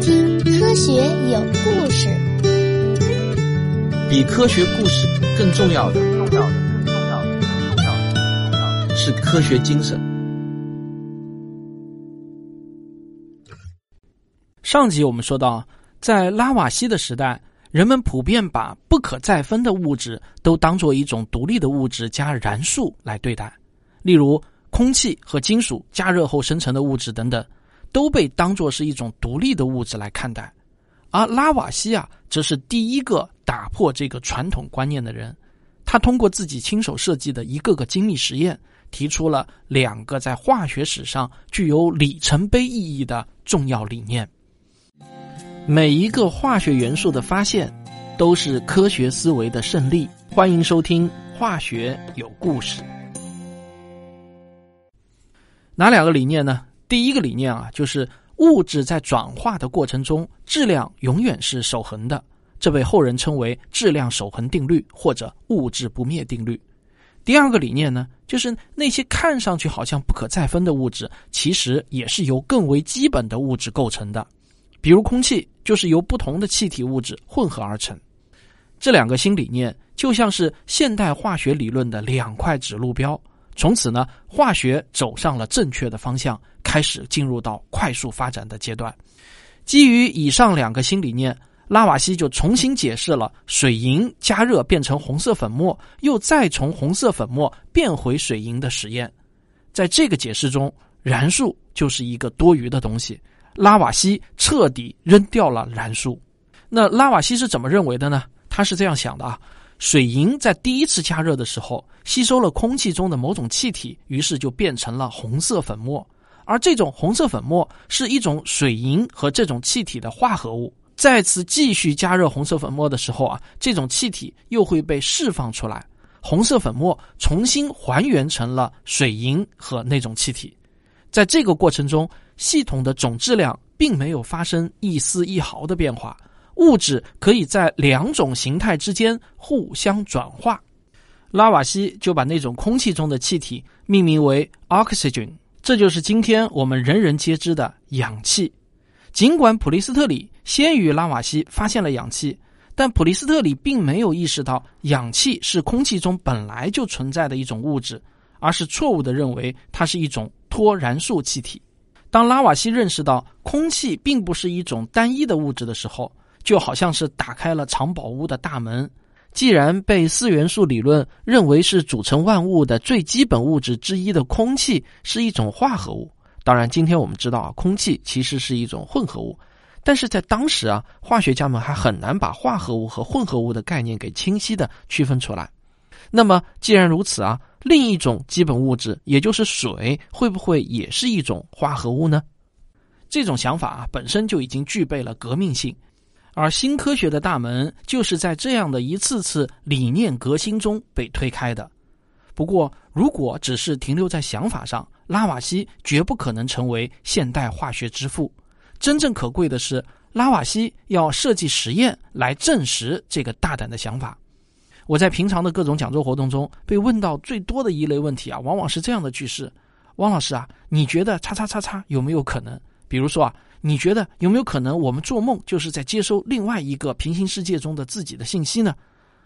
听科学有故事。比科学故事更重要的，重要的，更重要的，更重要的，是科学精神。上集我们说到，在拉瓦锡的时代，人们普遍把不可再分的物质都当做一种独立的物质加燃素来对待，例如空气和金属加热后生成的物质等等。都被当作是一种独立的物质来看待，而拉瓦锡啊，则是第一个打破这个传统观念的人。他通过自己亲手设计的一个个精密实验，提出了两个在化学史上具有里程碑意义的重要理念。每一个化学元素的发现，都是科学思维的胜利。欢迎收听《化学有故事》。哪两个理念呢？第一个理念啊，就是物质在转化的过程中，质量永远是守恒的，这被后人称为质量守恒定律或者物质不灭定律。第二个理念呢，就是那些看上去好像不可再分的物质，其实也是由更为基本的物质构成的，比如空气就是由不同的气体物质混合而成。这两个新理念就像是现代化学理论的两块指路标。从此呢，化学走上了正确的方向，开始进入到快速发展的阶段。基于以上两个新理念，拉瓦锡就重新解释了水银加热变成红色粉末，又再从红色粉末变回水银的实验。在这个解释中，燃素就是一个多余的东西。拉瓦锡彻底扔掉了燃素。那拉瓦锡是怎么认为的呢？他是这样想的啊。水银在第一次加热的时候，吸收了空气中的某种气体，于是就变成了红色粉末。而这种红色粉末是一种水银和这种气体的化合物。再次继续加热红色粉末的时候啊，这种气体又会被释放出来，红色粉末重新还原成了水银和那种气体。在这个过程中，系统的总质量并没有发生一丝一毫的变化。物质可以在两种形态之间互相转化，拉瓦锡就把那种空气中的气体命名为 oxygen，这就是今天我们人人皆知的氧气。尽管普利斯特里先于拉瓦锡发现了氧气，但普利斯特里并没有意识到氧气是空气中本来就存在的一种物质，而是错误的认为它是一种脱燃素气体。当拉瓦锡认识到空气并不是一种单一的物质的时候，就好像是打开了藏宝屋的大门。既然被四元素理论认为是组成万物的最基本物质之一的空气是一种化合物，当然，今天我们知道啊，空气其实是一种混合物。但是在当时啊，化学家们还很难把化合物和混合物的概念给清晰的区分出来。那么，既然如此啊，另一种基本物质，也就是水，会不会也是一种化合物呢？这种想法啊，本身就已经具备了革命性。而新科学的大门就是在这样的一次次理念革新中被推开的。不过，如果只是停留在想法上，拉瓦锡绝不可能成为现代化学之父。真正可贵的是，拉瓦锡要设计实验来证实这个大胆的想法。我在平常的各种讲座活动中被问到最多的一类问题啊，往往是这样的句式：“汪老师啊，你觉得叉叉叉叉有没有可能？”比如说啊。你觉得有没有可能，我们做梦就是在接收另外一个平行世界中的自己的信息呢？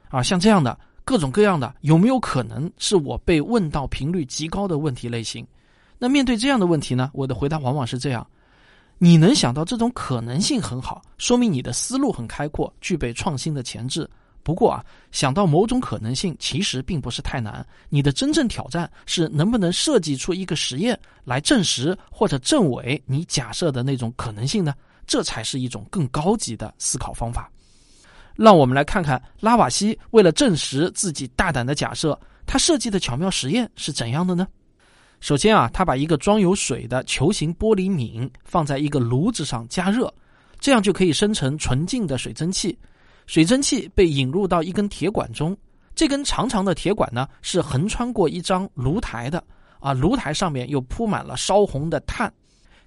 啊，像这样的各种各样的，有没有可能是我被问到频率极高的问题类型？那面对这样的问题呢，我的回答往往是这样：你能想到这种可能性很好，说明你的思路很开阔，具备创新的潜质。不过啊，想到某种可能性其实并不是太难。你的真正挑战是能不能设计出一个实验来证实或者证伪你假设的那种可能性呢？这才是一种更高级的思考方法。让我们来看看拉瓦锡为了证实自己大胆的假设，他设计的巧妙实验是怎样的呢？首先啊，他把一个装有水的球形玻璃皿放在一个炉子上加热，这样就可以生成纯净的水蒸气。水蒸气被引入到一根铁管中，这根长长的铁管呢是横穿过一张炉台的，啊，炉台上面又铺满了烧红的炭，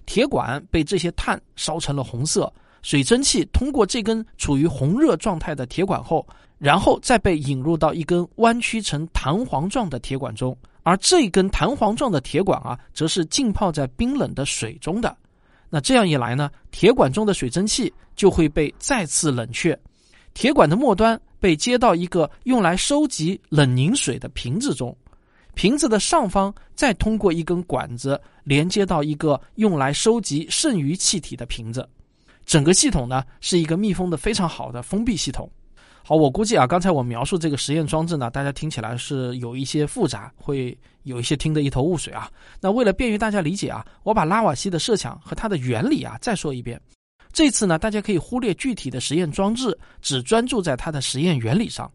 铁管被这些炭烧成了红色，水蒸气通过这根处于红热状态的铁管后，然后再被引入到一根弯曲成弹簧状的铁管中，而这根弹簧状的铁管啊，则是浸泡在冰冷的水中的。那这样一来呢，铁管中的水蒸气就会被再次冷却，铁管的末端被接到一个用来收集冷凝水的瓶子中，瓶子的上方再通过一根管子连接到一个用来收集剩余气体的瓶子，整个系统呢是一个密封的非常好的封闭系统。好，我估计啊，刚才我描述这个实验装置呢，大家听起来是有一些复杂，会有一些听得一头雾水啊。那为了便于大家理解啊，我把拉瓦锡的设想和它的原理啊再说一遍。这次呢，大家可以忽略具体的实验装置，只专注在它的实验原理上。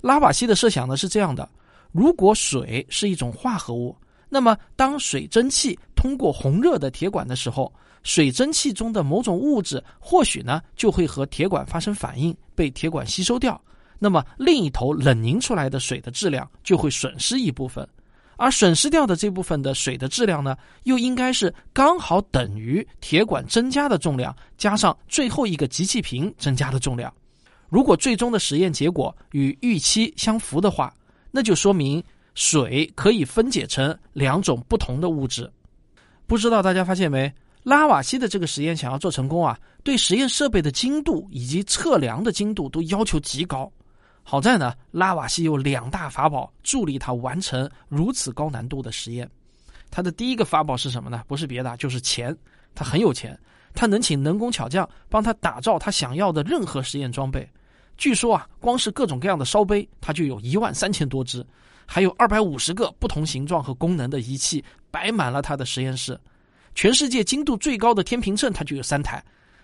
拉瓦锡的设想呢是这样的：如果水是一种化合物，那么当水蒸气通过红热的铁管的时候，水蒸气中的某种物质或许呢就会和铁管发生反应，被铁管吸收掉。那么另一头冷凝出来的水的质量就会损失一部分，而损失掉的这部分的水的质量呢，又应该是刚好等于铁管增加的重量加上最后一个集气瓶增加的重量。如果最终的实验结果与预期相符的话，那就说明水可以分解成两种不同的物质。不知道大家发现没？拉瓦锡的这个实验想要做成功啊，对实验设备的精度以及测量的精度都要求极高。好在呢，拉瓦锡有两大法宝助力他完成如此高难度的实验。他的第一个法宝是什么呢？不是别的，就是钱。他很有钱，他能请能工巧匠帮他打造他想要的任何实验装备。据说啊，光是各种各样的烧杯，他就有一万三千多只，还有二百五十个不同形状和功能的仪器摆满了他的实验室。全世界精度最高的天平秤，它就有三台。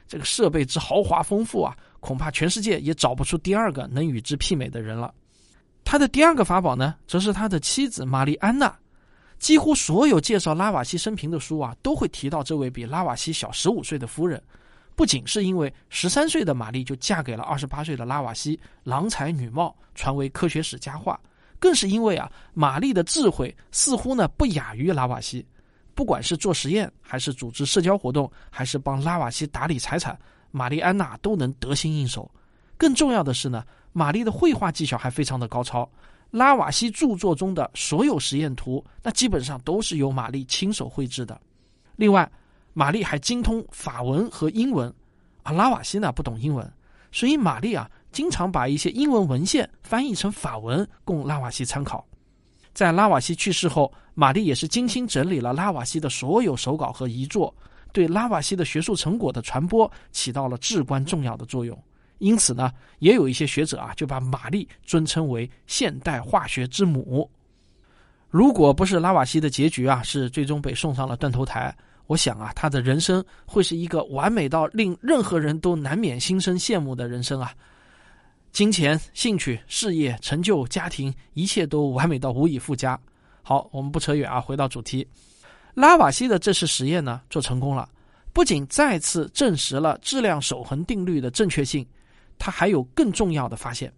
这个设备之豪华丰富啊，恐怕全世界也找不出第二个能与之媲美的人了。他的第二个法宝呢，则是他的妻子玛丽安娜。几乎所有介绍拉瓦锡生平的书啊，都会提到这位比拉瓦锡小十五岁的夫人。不仅是因为十三岁的玛丽就嫁给了二十八岁的拉瓦锡，郎才女貌，传为科学史佳话，更是因为啊，玛丽的智慧似乎呢不亚于拉瓦锡。不管是做实验，还是组织社交活动，还是帮拉瓦锡打理财产，玛丽安娜都能得心应手。更重要的是呢，玛丽的绘画技巧还非常的高超。拉瓦锡著作中的所有实验图，那基本上都是由玛丽亲手绘制的。另外，玛丽还精通法文和英文，而拉瓦锡呢不懂英文，所以玛丽啊经常把一些英文文献翻译成法文供拉瓦锡参考。在拉瓦锡去世后，玛丽也是精心整理了拉瓦锡的所有手稿和遗作，对拉瓦锡的学术成果的传播起到了至关重要的作用。因此呢，也有一些学者啊就把玛丽尊称为现代化学之母。如果不是拉瓦锡的结局啊是最终被送上了断头台，我想啊他的人生会是一个完美到令任何人都难免心生羡慕的人生啊。金钱、兴趣、事业、成就、家庭，一切都完美到无以复加。好，我们不扯远啊，回到主题。拉瓦锡的这次实验呢，做成功了，不仅再次证实了质量守恒定律的正确性，他还有更重要的发现。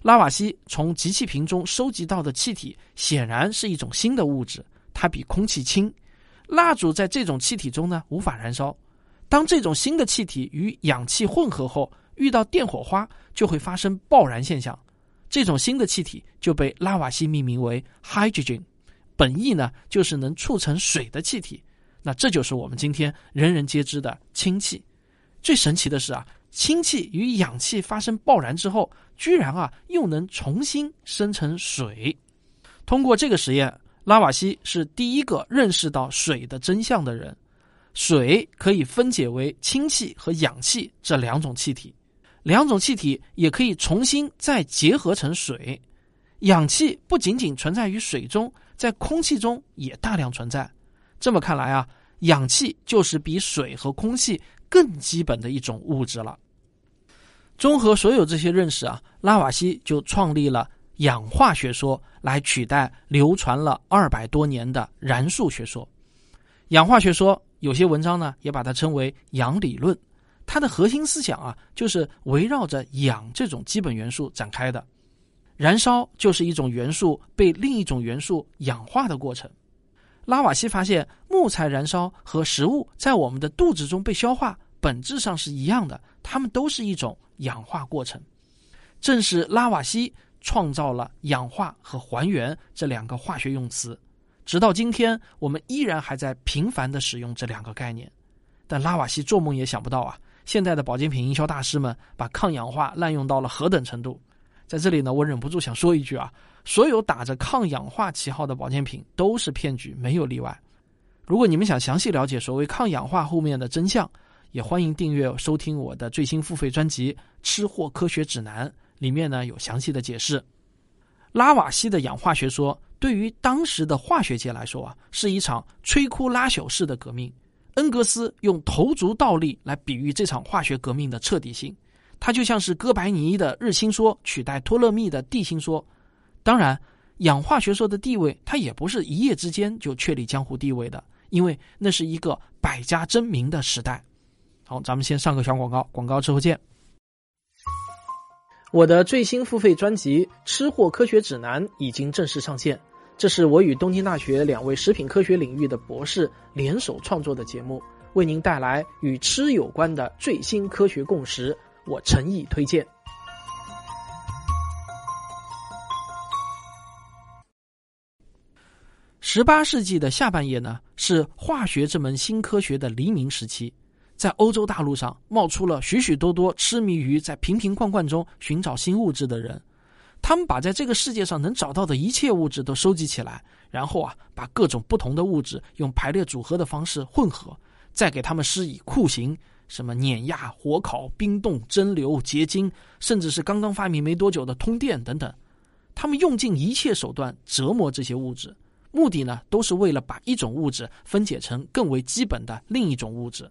拉瓦锡从集气瓶中收集到的气体，显然是一种新的物质，它比空气轻。蜡烛在这种气体中呢，无法燃烧。当这种新的气体与氧气混合后，遇到电火花就会发生爆燃现象，这种新的气体就被拉瓦锡命名为 hydrogen，本意呢就是能促成水的气体。那这就是我们今天人人皆知的氢气。最神奇的是啊，氢气与氧气发生爆燃之后，居然啊又能重新生成水。通过这个实验，拉瓦锡是第一个认识到水的真相的人。水可以分解为氢气和氧气这两种气体。两种气体也可以重新再结合成水，氧气不仅仅存在于水中，在空气中也大量存在。这么看来啊，氧气就是比水和空气更基本的一种物质了。综合所有这些认识啊，拉瓦锡就创立了氧化学说，来取代流传了二百多年的燃素学说。氧化学说有些文章呢，也把它称为氧理论。它的核心思想啊，就是围绕着氧这种基本元素展开的。燃烧就是一种元素被另一种元素氧化的过程。拉瓦锡发现，木材燃烧和食物在我们的肚子中被消化，本质上是一样的，它们都是一种氧化过程。正是拉瓦锡创造了氧化和还原这两个化学用词，直到今天，我们依然还在频繁的使用这两个概念。但拉瓦锡做梦也想不到啊，现在的保健品营销大师们把抗氧化滥用到了何等程度。在这里呢，我忍不住想说一句啊，所有打着抗氧化旗号的保健品都是骗局，没有例外。如果你们想详细了解所谓抗氧化后面的真相，也欢迎订阅收听我的最新付费专辑《吃货科学指南》，里面呢有详细的解释。拉瓦锡的氧化学说对于当时的化学界来说啊，是一场摧枯拉朽式的革命。恩格斯用头足倒立来比喻这场化学革命的彻底性，它就像是哥白尼的日心说取代托勒密的地心说。当然，氧化学说的地位它也不是一夜之间就确立江湖地位的，因为那是一个百家争鸣的时代。好，咱们先上个小广告，广告之后见。我的最新付费专辑《吃货科学指南》已经正式上线。这是我与东京大学两位食品科学领域的博士联手创作的节目，为您带来与吃有关的最新科学共识，我诚意推荐。十八世纪的下半叶呢，是化学这门新科学的黎明时期，在欧洲大陆上冒出了许许多多痴迷于在瓶瓶罐罐中寻找新物质的人。他们把在这个世界上能找到的一切物质都收集起来，然后啊，把各种不同的物质用排列组合的方式混合，再给他们施以酷刑，什么碾压、火烤、冰冻、蒸馏、结晶，甚至是刚刚发明没多久的通电等等。他们用尽一切手段折磨这些物质，目的呢，都是为了把一种物质分解成更为基本的另一种物质。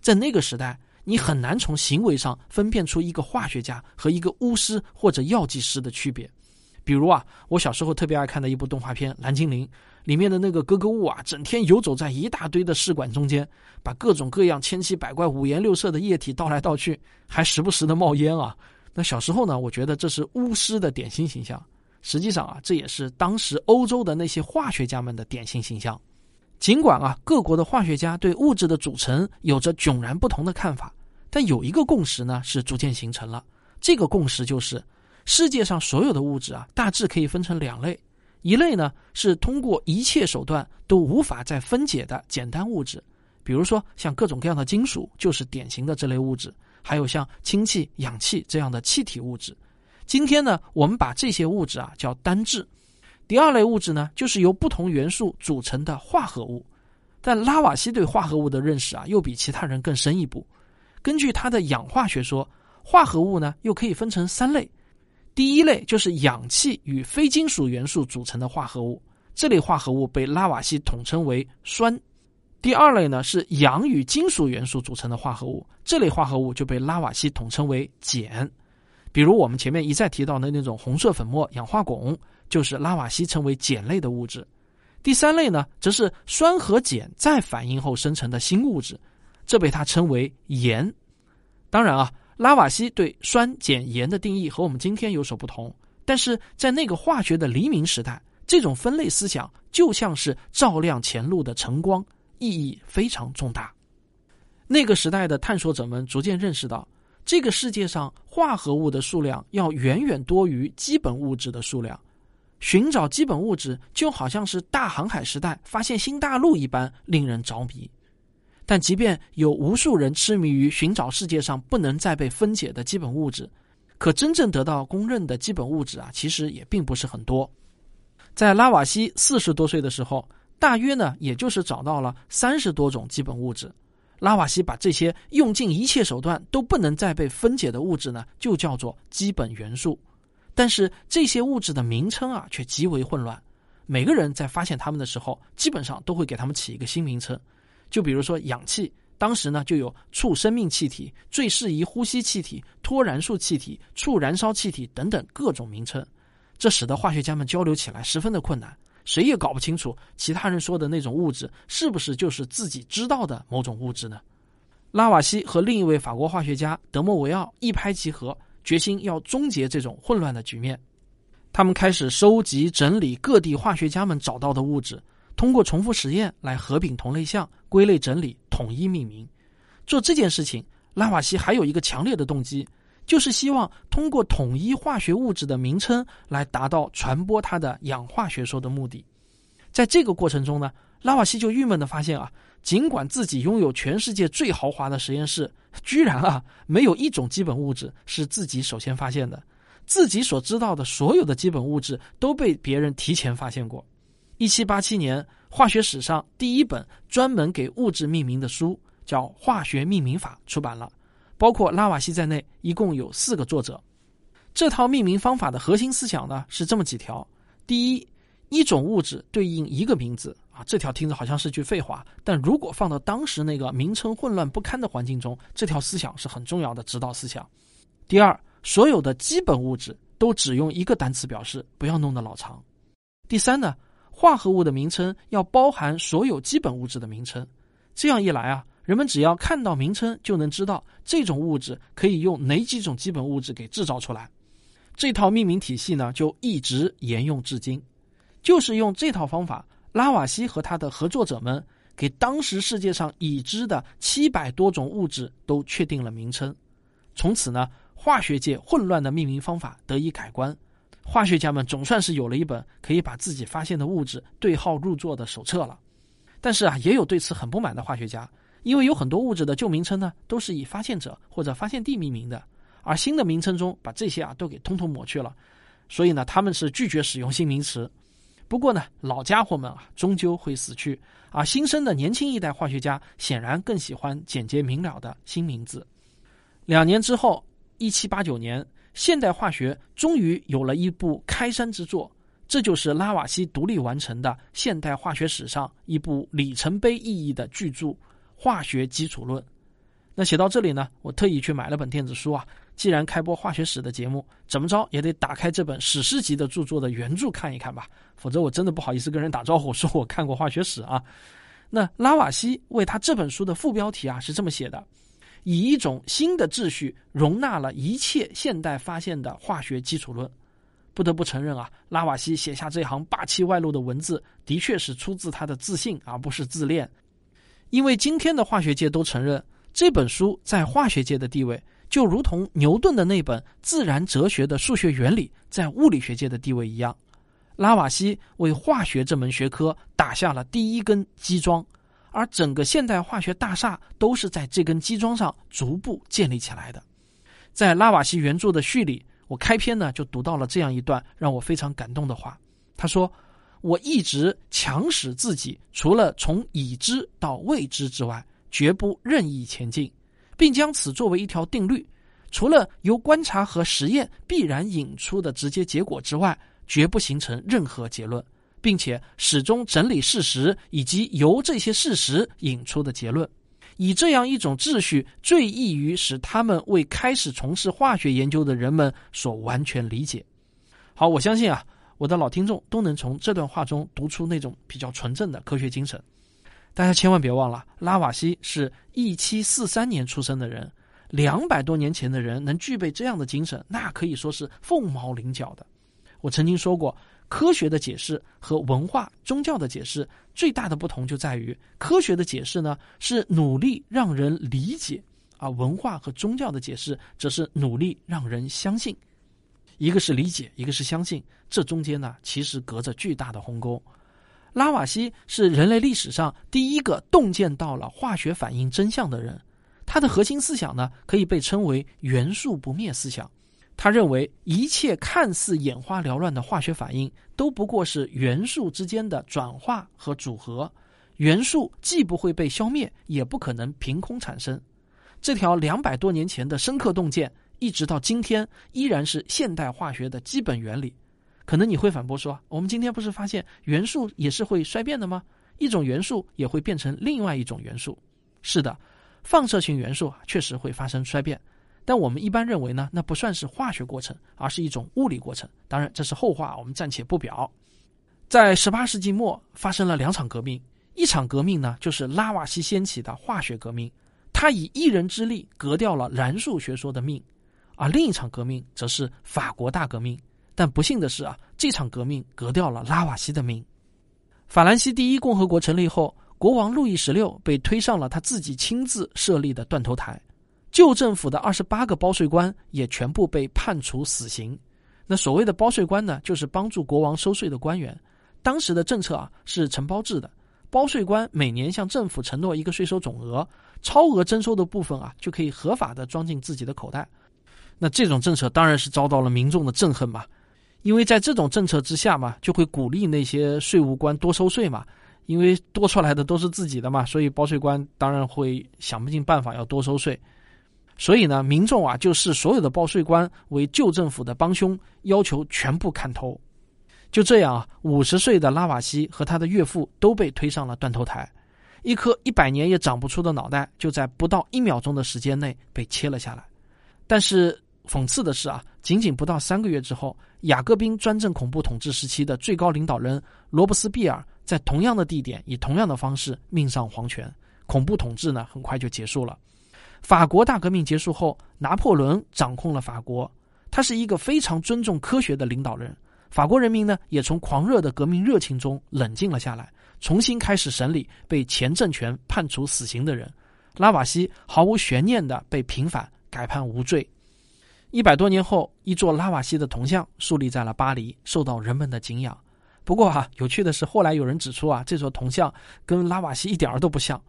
在那个时代。你很难从行为上分辨出一个化学家和一个巫师或者药剂师的区别。比如啊，我小时候特别爱看的一部动画片《蓝精灵》，里面的那个格格巫啊，整天游走在一大堆的试管中间，把各种各样千奇百怪、五颜六色的液体倒来倒去，还时不时的冒烟啊。那小时候呢，我觉得这是巫师的典型形象。实际上啊，这也是当时欧洲的那些化学家们的典型形象。尽管啊，各国的化学家对物质的组成有着迥然不同的看法，但有一个共识呢是逐渐形成了。这个共识就是，世界上所有的物质啊，大致可以分成两类：一类呢是通过一切手段都无法再分解的简单物质，比如说像各种各样的金属就是典型的这类物质；还有像氢气、氧气这样的气体物质。今天呢，我们把这些物质啊叫单质。第二类物质呢，就是由不同元素组成的化合物。但拉瓦锡对化合物的认识啊，又比其他人更深一步。根据他的氧化学说，化合物呢又可以分成三类。第一类就是氧气与非金属元素组成的化合物，这类化合物被拉瓦锡统称为酸。第二类呢是氧与金属元素组成的化合物，这类化合物就被拉瓦锡统称为碱。比如我们前面一再提到的那种红色粉末氧化汞。就是拉瓦锡称为碱类的物质，第三类呢，则是酸和碱再反应后生成的新物质，这被他称为盐。当然啊，拉瓦锡对酸、碱、盐的定义和我们今天有所不同，但是在那个化学的黎明时代，这种分类思想就像是照亮前路的晨光，意义非常重大。那个时代的探索者们逐渐认识到，这个世界上化合物的数量要远远多于基本物质的数量。寻找基本物质就好像是大航海时代发现新大陆一般令人着迷，但即便有无数人痴迷于寻找世界上不能再被分解的基本物质，可真正得到公认的基本物质啊，其实也并不是很多。在拉瓦锡四十多岁的时候，大约呢也就是找到了三十多种基本物质。拉瓦锡把这些用尽一切手段都不能再被分解的物质呢，就叫做基本元素。但是这些物质的名称啊，却极为混乱。每个人在发现它们的时候，基本上都会给它们起一个新名称。就比如说氧气，当时呢就有促生命气体、最适宜呼吸气体、脱燃素气体、促燃烧气体等等各种名称。这使得化学家们交流起来十分的困难，谁也搞不清楚其他人说的那种物质是不是就是自己知道的某种物质呢？拉瓦锡和另一位法国化学家德莫维奥一拍即合。决心要终结这种混乱的局面，他们开始收集整理各地化学家们找到的物质，通过重复实验来合并同类项、归类整理、统一命名。做这件事情，拉瓦锡还有一个强烈的动机，就是希望通过统一化学物质的名称来达到传播他的氧化学说的目的。在这个过程中呢，拉瓦锡就郁闷的发现啊，尽管自己拥有全世界最豪华的实验室，居然啊没有一种基本物质是自己首先发现的，自己所知道的所有的基本物质都被别人提前发现过。一七八七年，化学史上第一本专门给物质命名的书叫《化学命名法》出版了，包括拉瓦锡在内，一共有四个作者。这套命名方法的核心思想呢是这么几条：第一，一种物质对应一个名字。啊，这条听着好像是句废话，但如果放到当时那个名称混乱不堪的环境中，这条思想是很重要的指导思想。第二，所有的基本物质都只用一个单词表示，不要弄得老长。第三呢，化合物的名称要包含所有基本物质的名称，这样一来啊，人们只要看到名称就能知道这种物质可以用哪几种基本物质给制造出来。这套命名体系呢，就一直沿用至今，就是用这套方法。拉瓦锡和他的合作者们给当时世界上已知的七百多种物质都确定了名称，从此呢，化学界混乱的命名方法得以改观，化学家们总算是有了一本可以把自己发现的物质对号入座的手册了。但是啊，也有对此很不满的化学家，因为有很多物质的旧名称呢都是以发现者或者发现地命名的，而新的名称中把这些啊都给通通抹去了，所以呢，他们是拒绝使用新名词。不过呢，老家伙们啊，终究会死去，而新生的年轻一代化学家显然更喜欢简洁明了的新名字。两年之后，一七八九年，现代化学终于有了一部开山之作，这就是拉瓦锡独立完成的现代化学史上一部里程碑意义的巨著《化学基础论》。那写到这里呢，我特意去买了本电子书啊。既然开播化学史的节目，怎么着也得打开这本史诗级的著作的原著看一看吧，否则我真的不好意思跟人打招呼，说我看过化学史啊。那拉瓦锡为他这本书的副标题啊是这么写的：以一种新的秩序容纳了一切现代发现的化学基础论。不得不承认啊，拉瓦锡写下这行霸气外露的文字，的确是出自他的自信，而不是自恋。因为今天的化学界都承认这本书在化学界的地位。就如同牛顿的那本《自然哲学的数学原理》在物理学界的地位一样，拉瓦锡为化学这门学科打下了第一根基桩，而整个现代化学大厦都是在这根基桩上逐步建立起来的。在拉瓦锡原著的序里，我开篇呢就读到了这样一段让我非常感动的话。他说：“我一直强使自己，除了从已知到未知之外，绝不任意前进。”并将此作为一条定律，除了由观察和实验必然引出的直接结果之外，绝不形成任何结论，并且始终整理事实以及由这些事实引出的结论，以这样一种秩序，最易于使他们为开始从事化学研究的人们所完全理解。好，我相信啊，我的老听众都能从这段话中读出那种比较纯正的科学精神。大家千万别忘了，拉瓦锡是一七四三年出生的人，两百多年前的人能具备这样的精神，那可以说是凤毛麟角的。我曾经说过，科学的解释和文化、宗教的解释最大的不同就在于，科学的解释呢是努力让人理解，而文化和宗教的解释则是努力让人相信。一个是理解，一个是相信，这中间呢其实隔着巨大的鸿沟。拉瓦锡是人类历史上第一个洞见到了化学反应真相的人，他的核心思想呢可以被称为元素不灭思想。他认为一切看似眼花缭乱的化学反应都不过是元素之间的转化和组合，元素既不会被消灭，也不可能凭空产生。这条两百多年前的深刻洞见，一直到今天依然是现代化学的基本原理。可能你会反驳说：“我们今天不是发现元素也是会衰变的吗？一种元素也会变成另外一种元素。”是的，放射性元素确实会发生衰变，但我们一般认为呢，那不算是化学过程，而是一种物理过程。当然，这是后话，我们暂且不表。在十八世纪末发生了两场革命，一场革命呢就是拉瓦锡掀起的化学革命，他以一人之力革掉了燃素学说的命；而另一场革命则是法国大革命。但不幸的是啊，这场革命革掉了拉瓦锡的命。法兰西第一共和国成立后，国王路易十六被推上了他自己亲自设立的断头台，旧政府的二十八个包税官也全部被判处死刑。那所谓的包税官呢，就是帮助国王收税的官员。当时的政策啊是承包制的，包税官每年向政府承诺一个税收总额，超额征收的部分啊，就可以合法的装进自己的口袋。那这种政策当然是遭到了民众的憎恨嘛，因为在这种政策之下嘛，就会鼓励那些税务官多收税嘛，因为多出来的都是自己的嘛，所以包税官当然会想不尽办法要多收税。所以呢，民众啊就视所有的报税官为旧政府的帮凶，要求全部砍头。就这样啊，五十岁的拉瓦锡和他的岳父都被推上了断头台，一颗一百年也长不出的脑袋就在不到一秒钟的时间内被切了下来。但是讽刺的是啊，仅仅不到三个月之后，雅各宾专政恐怖统治时期的最高领导人罗伯斯庇尔在同样的地点以同样的方式命丧黄泉，恐怖统治呢很快就结束了。法国大革命结束后，拿破仑掌控了法国。他是一个非常尊重科学的领导人。法国人民呢，也从狂热的革命热情中冷静了下来，重新开始审理被前政权判处死刑的人。拉瓦锡毫无悬念的被平反，改判无罪。一百多年后，一座拉瓦锡的铜像树立在了巴黎，受到人们的敬仰。不过哈，有趣的是，后来有人指出啊，这座铜像跟拉瓦锡一点儿都不像。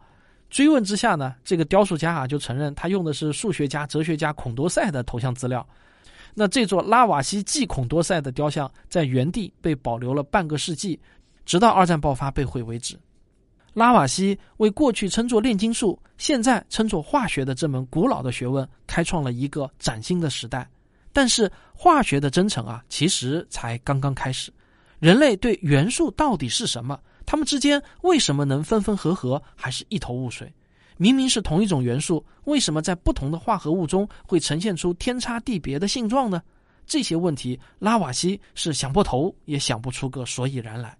追问之下呢，这个雕塑家啊就承认他用的是数学家、哲学家孔多塞的头像资料。那这座拉瓦锡继孔多塞的雕像在原地被保留了半个世纪，直到二战爆发被毁为止。拉瓦锡为过去称作炼金术，现在称作化学的这门古老的学问开创了一个崭新的时代。但是化学的征程啊，其实才刚刚开始。人类对元素到底是什么？他们之间为什么能分分合合，还是一头雾水？明明是同一种元素，为什么在不同的化合物中会呈现出天差地别的性状呢？这些问题，拉瓦锡是想破头也想不出个所以然来。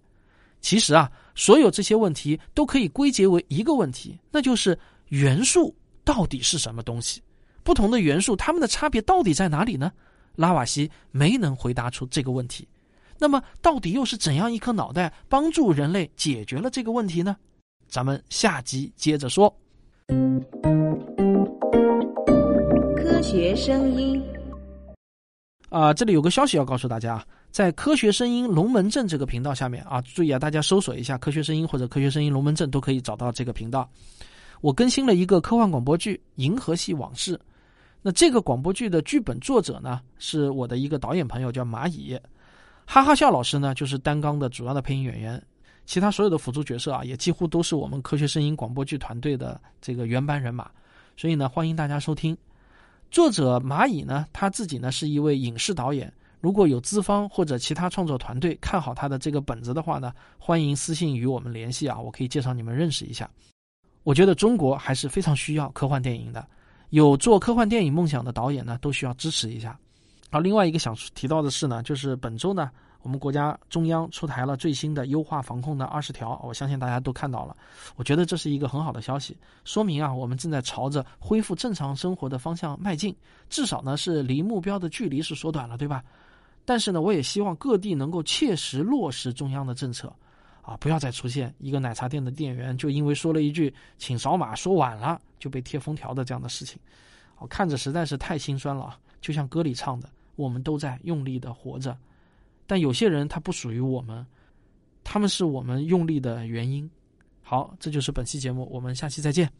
其实啊，所有这些问题都可以归结为一个问题，那就是元素到底是什么东西？不同的元素，它们的差别到底在哪里呢？拉瓦锡没能回答出这个问题。那么，到底又是怎样一颗脑袋帮助人类解决了这个问题呢？咱们下集接着说。科学声音啊，这里有个消息要告诉大家，在科学声音龙门阵这个频道下面啊，注意啊，大家搜索一下科学声音或者科学声音龙门阵都可以找到这个频道。我更新了一个科幻广播剧《银河系往事》，那这个广播剧的剧本作者呢，是我的一个导演朋友，叫蚂蚁。哈哈笑老师呢，就是单纲的主要的配音演员，其他所有的辅助角色啊，也几乎都是我们科学声音广播剧团队的这个原班人马，所以呢，欢迎大家收听。作者蚂蚁呢，他自己呢是一位影视导演，如果有资方或者其他创作团队看好他的这个本子的话呢，欢迎私信与我们联系啊，我可以介绍你们认识一下。我觉得中国还是非常需要科幻电影的，有做科幻电影梦想的导演呢，都需要支持一下。然后，另外一个想提到的是呢，就是本周呢，我们国家中央出台了最新的优化防控的二十条，我相信大家都看到了。我觉得这是一个很好的消息，说明啊，我们正在朝着恢复正常生活的方向迈进，至少呢是离目标的距离是缩短了，对吧？但是呢，我也希望各地能够切实落实中央的政策，啊，不要再出现一个奶茶店的店员就因为说了一句“请扫码”说晚了就被贴封条的这样的事情，我看着实在是太心酸了。就像歌里唱的，我们都在用力的活着，但有些人他不属于我们，他们是我们用力的原因。好，这就是本期节目，我们下期再见。